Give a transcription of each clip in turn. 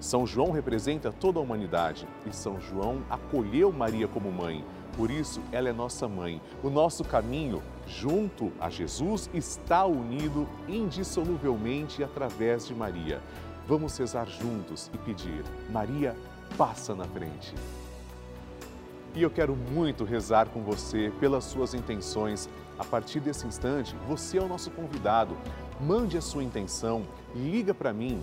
São João representa toda a humanidade e São João acolheu Maria como mãe. Por isso, ela é nossa mãe. O nosso caminho junto a Jesus está unido indissoluvelmente através de Maria. Vamos rezar juntos e pedir: Maria, passa na frente. E eu quero muito rezar com você pelas suas intenções. A partir desse instante, você é o nosso convidado. Mande a sua intenção, liga para mim.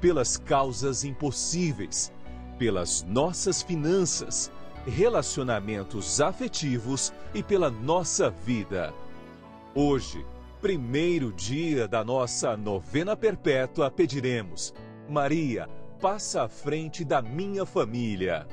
pelas causas impossíveis, pelas nossas finanças, relacionamentos afetivos e pela nossa vida. Hoje, primeiro dia da nossa novena perpétua, pediremos: Maria, passa à frente da minha família.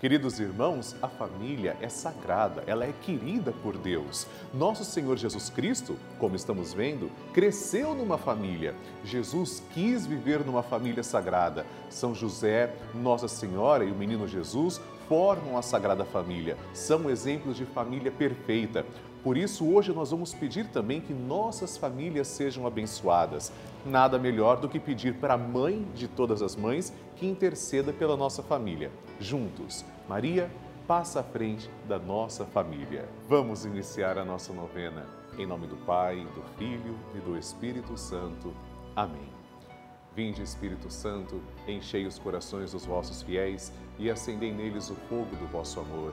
Queridos irmãos, a família é sagrada, ela é querida por Deus. Nosso Senhor Jesus Cristo, como estamos vendo, cresceu numa família. Jesus quis viver numa família sagrada. São José, Nossa Senhora e o menino Jesus formam a Sagrada Família. São exemplos de família perfeita. Por isso, hoje nós vamos pedir também que nossas famílias sejam abençoadas. Nada melhor do que pedir para a mãe de todas as mães que interceda pela nossa família. Juntos, Maria passa à frente da nossa família. Vamos iniciar a nossa novena. Em nome do Pai, do Filho e do Espírito Santo. Amém. Vinde, Espírito Santo, enchei os corações dos vossos fiéis e acendei neles o fogo do vosso amor.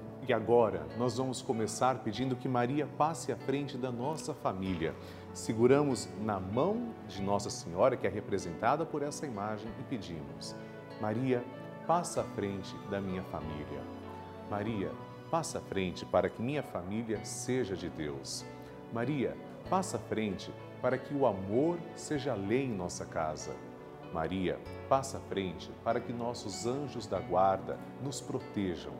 E agora nós vamos começar pedindo que Maria passe à frente da nossa família. Seguramos na mão de Nossa Senhora, que é representada por essa imagem, e pedimos: Maria, passa à frente da minha família. Maria, passa à frente para que minha família seja de Deus. Maria, passa à frente para que o amor seja lei em nossa casa. Maria, passa à frente para que nossos anjos da guarda nos protejam.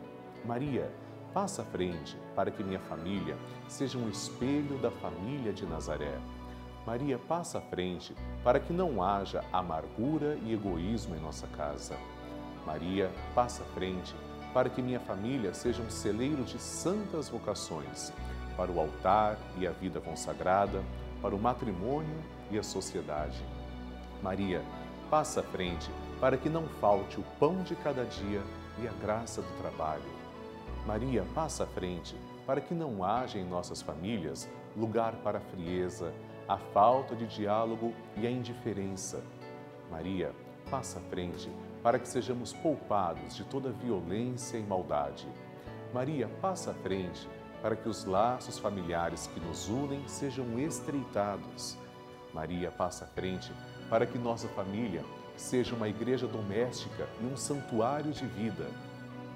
Maria, passa à frente para que minha família seja um espelho da família de Nazaré. Maria, passa à frente para que não haja amargura e egoísmo em nossa casa. Maria, passa à frente para que minha família seja um celeiro de santas vocações. para o altar e a vida consagrada, para o matrimônio e a sociedade. Maria, passa à frente para que não falte o pão de cada dia e a graça do trabalho. Maria, passa à frente para que não haja em nossas famílias lugar para a frieza, a falta de diálogo e a indiferença. Maria, passa à frente para que sejamos poupados de toda violência e maldade. Maria, passa à frente para que os laços familiares que nos unem sejam estreitados. Maria, passa à frente para que nossa família seja uma igreja doméstica e um santuário de vida.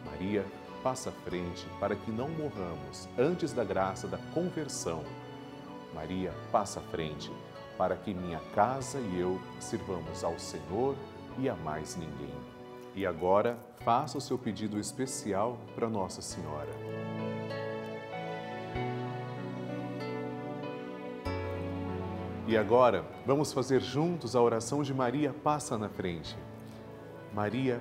Maria, passa à frente para que não morramos antes da graça da conversão. Maria, passa à frente para que minha casa e eu sirvamos ao Senhor e a mais ninguém. E agora, faça o seu pedido especial para Nossa Senhora. E agora, vamos fazer juntos a oração de Maria Passa na Frente. Maria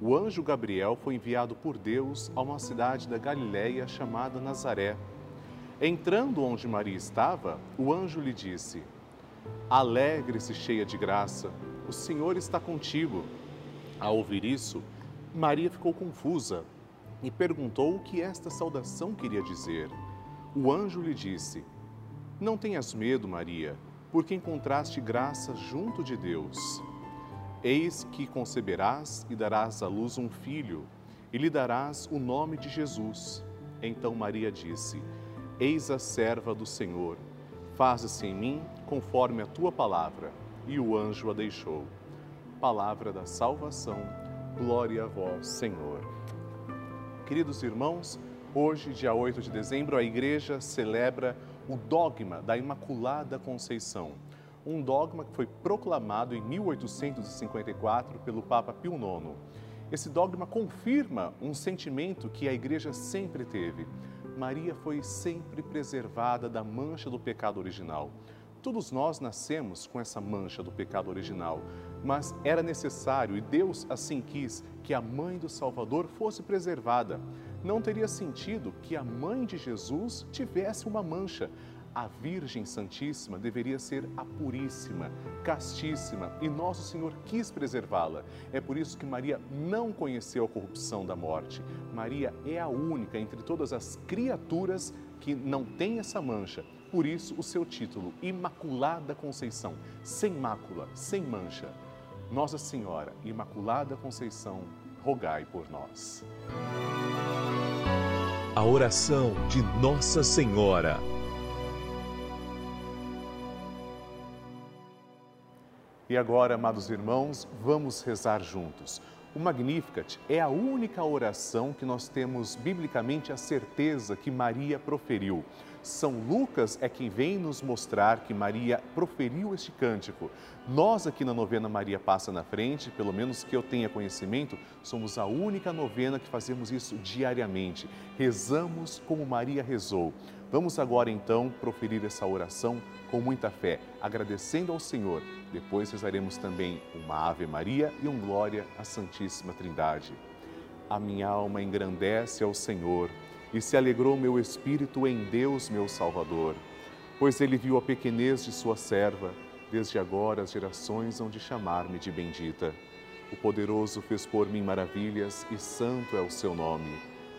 o anjo Gabriel foi enviado por Deus a uma cidade da Galiléia chamada Nazaré. Entrando onde Maria estava, o anjo lhe disse: Alegre-se, cheia de graça, o Senhor está contigo. Ao ouvir isso, Maria ficou confusa e perguntou o que esta saudação queria dizer. O anjo lhe disse: Não tenhas medo, Maria porque encontraste graça junto de Deus. Eis que conceberás e darás à luz um filho, e lhe darás o nome de Jesus. Então Maria disse: Eis a serva do Senhor, faze-se em mim conforme a tua palavra. E o anjo a deixou. Palavra da salvação, glória a vós, Senhor. Queridos irmãos, hoje, dia 8 de dezembro, a igreja celebra o dogma da Imaculada Conceição, um dogma que foi proclamado em 1854 pelo Papa Pio IX. Esse dogma confirma um sentimento que a Igreja sempre teve. Maria foi sempre preservada da mancha do pecado original. Todos nós nascemos com essa mancha do pecado original, mas era necessário e Deus assim quis que a mãe do Salvador fosse preservada não teria sentido que a mãe de Jesus tivesse uma mancha. A Virgem Santíssima deveria ser a puríssima, castíssima, e Nosso Senhor quis preservá-la. É por isso que Maria não conheceu a corrupção da morte. Maria é a única entre todas as criaturas que não tem essa mancha. Por isso, o seu título, Imaculada Conceição, sem mácula, sem mancha. Nossa Senhora, Imaculada Conceição, rogai por nós a oração de Nossa Senhora. E agora, amados irmãos, vamos rezar juntos. O Magnificat é a única oração que nós temos biblicamente a certeza que Maria proferiu. São Lucas é quem vem nos mostrar que Maria proferiu este cântico. Nós aqui na novena Maria Passa na Frente, pelo menos que eu tenha conhecimento, somos a única novena que fazemos isso diariamente. Rezamos como Maria rezou Vamos agora então proferir essa oração com muita fé, agradecendo ao Senhor. Depois rezaremos também uma Ave Maria e um Glória à Santíssima Trindade. A minha alma engrandece ao Senhor e se alegrou meu espírito em Deus, meu Salvador, pois ele viu a pequenez de sua serva. Desde agora as gerações hão de chamar-me de bendita. O poderoso fez por mim maravilhas e santo é o seu nome.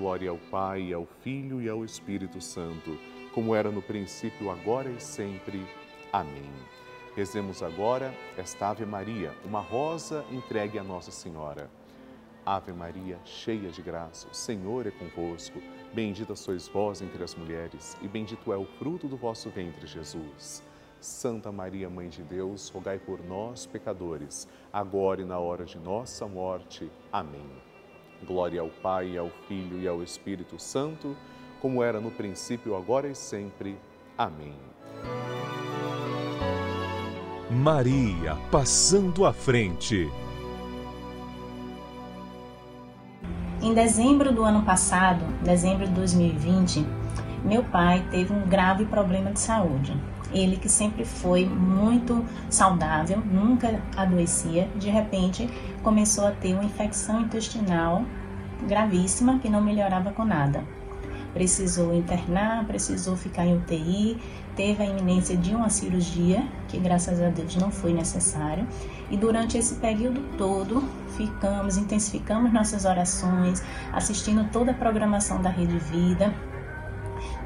Glória ao Pai, ao Filho e ao Espírito Santo, como era no princípio, agora e sempre. Amém. Rezemos agora esta Ave Maria, uma rosa entregue a Nossa Senhora. Ave Maria, cheia de graça, o Senhor é convosco. Bendita sois vós entre as mulheres, e bendito é o fruto do vosso ventre, Jesus. Santa Maria, Mãe de Deus, rogai por nós, pecadores, agora e na hora de nossa morte. Amém. Glória ao Pai, ao Filho e ao Espírito Santo, como era no princípio, agora e sempre. Amém. Maria passando à frente. Em dezembro do ano passado, dezembro de 2020, meu pai teve um grave problema de saúde. Ele que sempre foi muito saudável, nunca adoecia, de repente começou a ter uma infecção intestinal gravíssima que não melhorava com nada. Precisou internar, precisou ficar em UTI, teve a iminência de uma cirurgia, que graças a Deus não foi necessário, e durante esse período todo ficamos, intensificamos nossas orações, assistindo toda a programação da Rede Vida,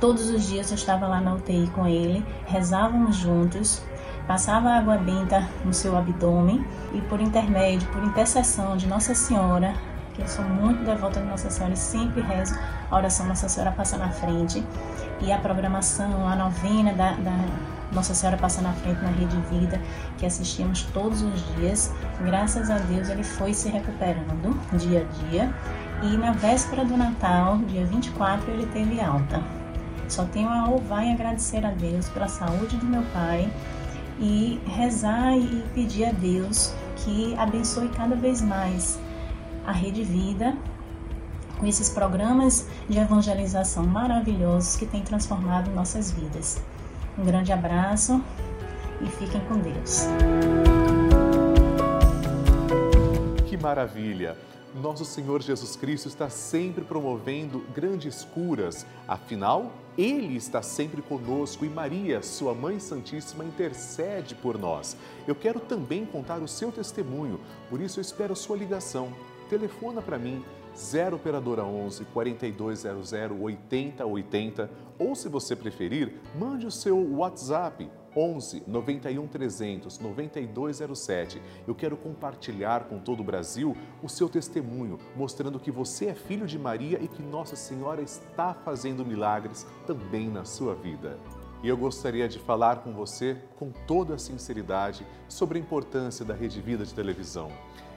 Todos os dias eu estava lá na UTI com ele, rezávamos juntos, passava água benta no seu abdômen e por intermédio, por intercessão de Nossa Senhora, que eu sou muito devota de Nossa Senhora e sempre rezo a oração Nossa Senhora passa na frente e a programação, a novena da, da Nossa Senhora passa na frente na Rede Vida, que assistimos todos os dias. Graças a Deus ele foi se recuperando dia a dia e na véspera do Natal, dia 24, ele teve alta. Só tenho a louvar e agradecer a Deus pela saúde do meu pai e rezar e pedir a Deus que abençoe cada vez mais a Rede Vida com esses programas de evangelização maravilhosos que têm transformado nossas vidas. Um grande abraço e fiquem com Deus. Que maravilha! Nosso Senhor Jesus Cristo está sempre promovendo grandes curas, afinal, Ele está sempre conosco e Maria, Sua Mãe Santíssima, intercede por nós. Eu quero também contar o seu testemunho, por isso eu espero sua ligação. Telefona para mim, 0 Operadora 11 4200 8080 ou, se você preferir, mande o seu WhatsApp 11 91 300 9207. Eu quero compartilhar com todo o Brasil o seu testemunho, mostrando que você é filho de Maria e que Nossa Senhora está fazendo milagres também na sua vida. E eu gostaria de falar com você com toda a sinceridade sobre a importância da Rede Vida de televisão.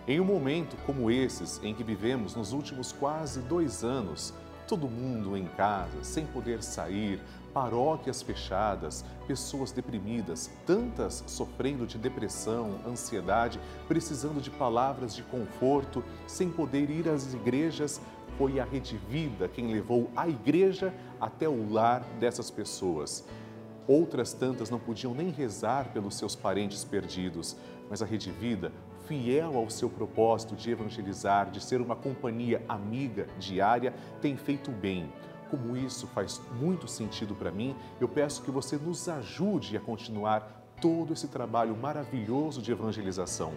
Em um momento como esses em que vivemos nos últimos quase dois anos, todo mundo em casa, sem poder sair, paróquias fechadas, pessoas deprimidas, tantas sofrendo de depressão, ansiedade, precisando de palavras de conforto, sem poder ir às igrejas, foi a Rede Vida quem levou a igreja até o lar dessas pessoas. Outras tantas não podiam nem rezar pelos seus parentes perdidos, mas a Rede Vida, fiel ao seu propósito de evangelizar, de ser uma companhia amiga diária, tem feito bem como isso faz muito sentido para mim, eu peço que você nos ajude a continuar todo esse trabalho maravilhoso de evangelização.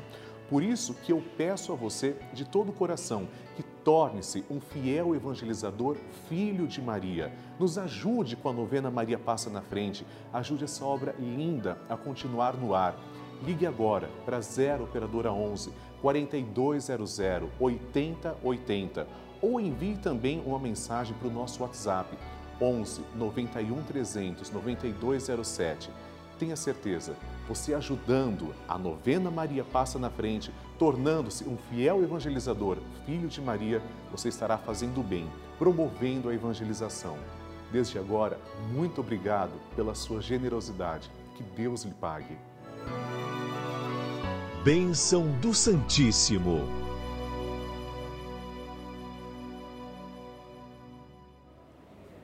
Por isso que eu peço a você de todo o coração que torne-se um fiel evangelizador, filho de Maria. Nos ajude com a novena Maria Passa na Frente. Ajude essa obra linda a continuar no ar. Ligue agora para 0 Operadora 11 4200 8080 ou envie também uma mensagem para o nosso WhatsApp 11 91 300 9207. tenha certeza, você ajudando a novena Maria Passa na Frente, tornando-se um fiel evangelizador, filho de Maria, você estará fazendo bem, promovendo a evangelização. Desde agora, muito obrigado pela sua generosidade. Que Deus lhe pague. Bênção do Santíssimo.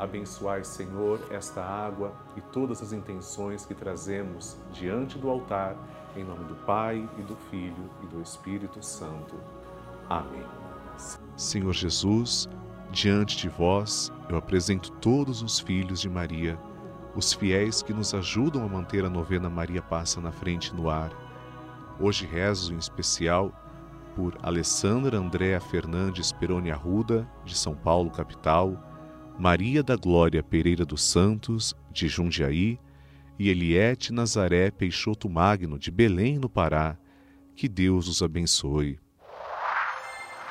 Abençoai, Senhor, esta água e todas as intenções que trazemos diante do altar, em nome do Pai e do Filho e do Espírito Santo. Amém. Senhor Jesus, diante de vós eu apresento todos os filhos de Maria, os fiéis que nos ajudam a manter a novena Maria Passa na Frente no ar. Hoje rezo em especial por Alessandra Andréa Fernandes Peroni Arruda, de São Paulo, capital, Maria da Glória Pereira dos Santos, de Jundiaí, e Eliette Nazaré Peixoto Magno, de Belém, no Pará. Que Deus os abençoe.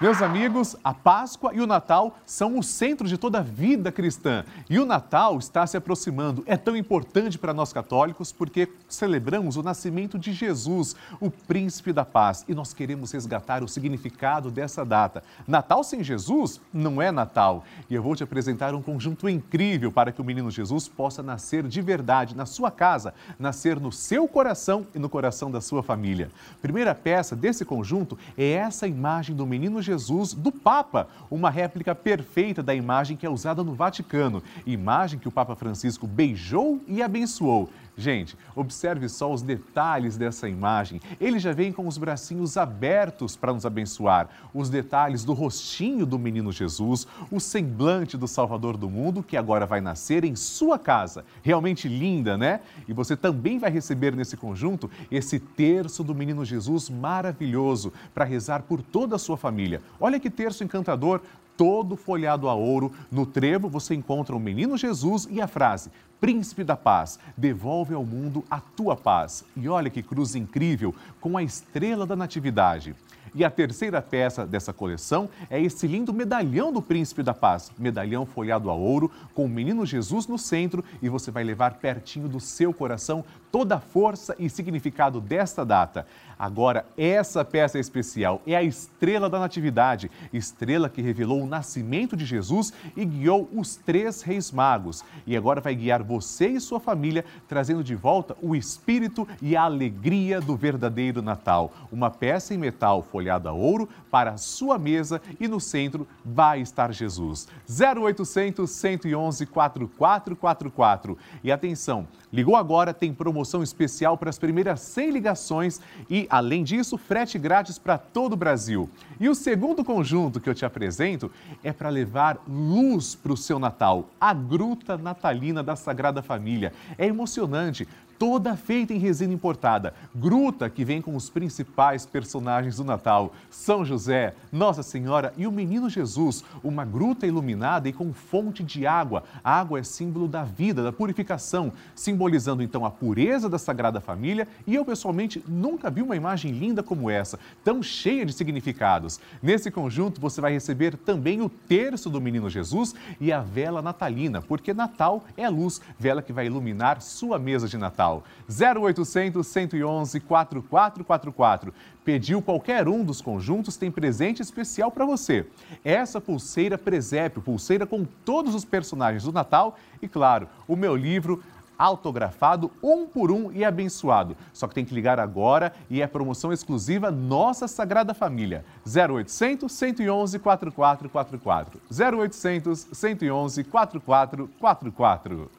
Meus amigos, a Páscoa e o Natal são o centro de toda a vida cristã. E o Natal está se aproximando. É tão importante para nós católicos porque celebramos o nascimento de Jesus, o príncipe da paz. E nós queremos resgatar o significado dessa data. Natal sem Jesus não é Natal. E eu vou te apresentar um conjunto incrível para que o menino Jesus possa nascer de verdade na sua casa, nascer no seu coração e no coração da sua família. Primeira peça desse conjunto é essa imagem do menino Jesus Jesus do Papa, uma réplica perfeita da imagem que é usada no Vaticano, imagem que o Papa Francisco beijou e abençoou. Gente, observe só os detalhes dessa imagem. Ele já vem com os bracinhos abertos para nos abençoar. Os detalhes do rostinho do menino Jesus, o semblante do Salvador do mundo que agora vai nascer em sua casa. Realmente linda, né? E você também vai receber nesse conjunto esse terço do menino Jesus maravilhoso para rezar por toda a sua família. Olha que terço encantador! todo folhado a ouro. No trevo você encontra o menino Jesus e a frase: Príncipe da paz, devolve ao mundo a tua paz. E olha que cruz incrível com a estrela da Natividade. E a terceira peça dessa coleção é esse lindo medalhão do Príncipe da Paz. Medalhão folhado a ouro, com o menino Jesus no centro, e você vai levar pertinho do seu coração toda a força e significado desta data. Agora, essa peça especial é a estrela da Natividade, estrela que revelou o nascimento de Jesus e guiou os três reis magos. E agora vai guiar você e sua família, trazendo de volta o espírito e a alegria do verdadeiro Natal. Uma peça em metal folhado a ouro para a sua mesa e no centro vai estar Jesus. 0800 111 4444. E atenção, ligou agora, tem promoção especial para as primeiras 100 ligações e, além disso, frete grátis para todo o Brasil. E o segundo conjunto que eu te apresento é para levar luz para o seu Natal, a Gruta Natalina da Sagrada Família. É emocionante toda feita em resina importada. Gruta que vem com os principais personagens do Natal: São José, Nossa Senhora e o Menino Jesus. Uma gruta iluminada e com fonte de água. A água é símbolo da vida, da purificação, simbolizando então a pureza da Sagrada Família. E eu pessoalmente nunca vi uma imagem linda como essa, tão cheia de significados. Nesse conjunto você vai receber também o terço do Menino Jesus e a vela natalina, porque Natal é luz, vela que vai iluminar sua mesa de Natal. Natal. 0800 111 4444. Pediu qualquer um dos conjuntos, tem presente especial para você. Essa pulseira presépio, pulseira com todos os personagens do Natal e, claro, o meu livro autografado um por um e abençoado. Só que tem que ligar agora e é promoção exclusiva Nossa Sagrada Família. 0800 111 4444. 0800 111 4444.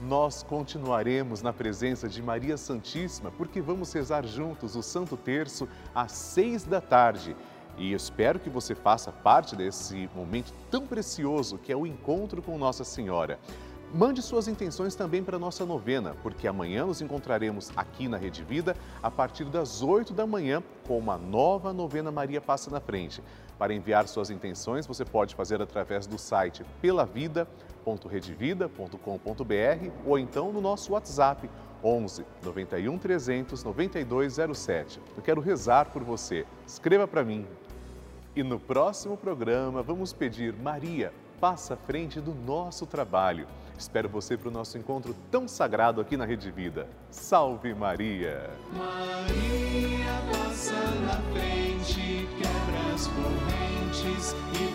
nós continuaremos na presença de Maria Santíssima, porque vamos rezar juntos o Santo Terço às seis da tarde. E espero que você faça parte desse momento tão precioso que é o encontro com Nossa Senhora. Mande suas intenções também para a nossa novena, porque amanhã nos encontraremos aqui na Rede Vida a partir das 8 da manhã com uma nova novena Maria Passa na Frente. Para enviar suas intenções, você pode fazer através do site pelavida.redevida.com.br ou então no nosso WhatsApp 11 91 300 9207. Eu quero rezar por você. Escreva para mim. E no próximo programa vamos pedir Maria, passa à frente do nosso trabalho. Espero você para o nosso encontro tão sagrado aqui na Rede Vida. Salve Maria! Maria passa na frente, quebra as correntes e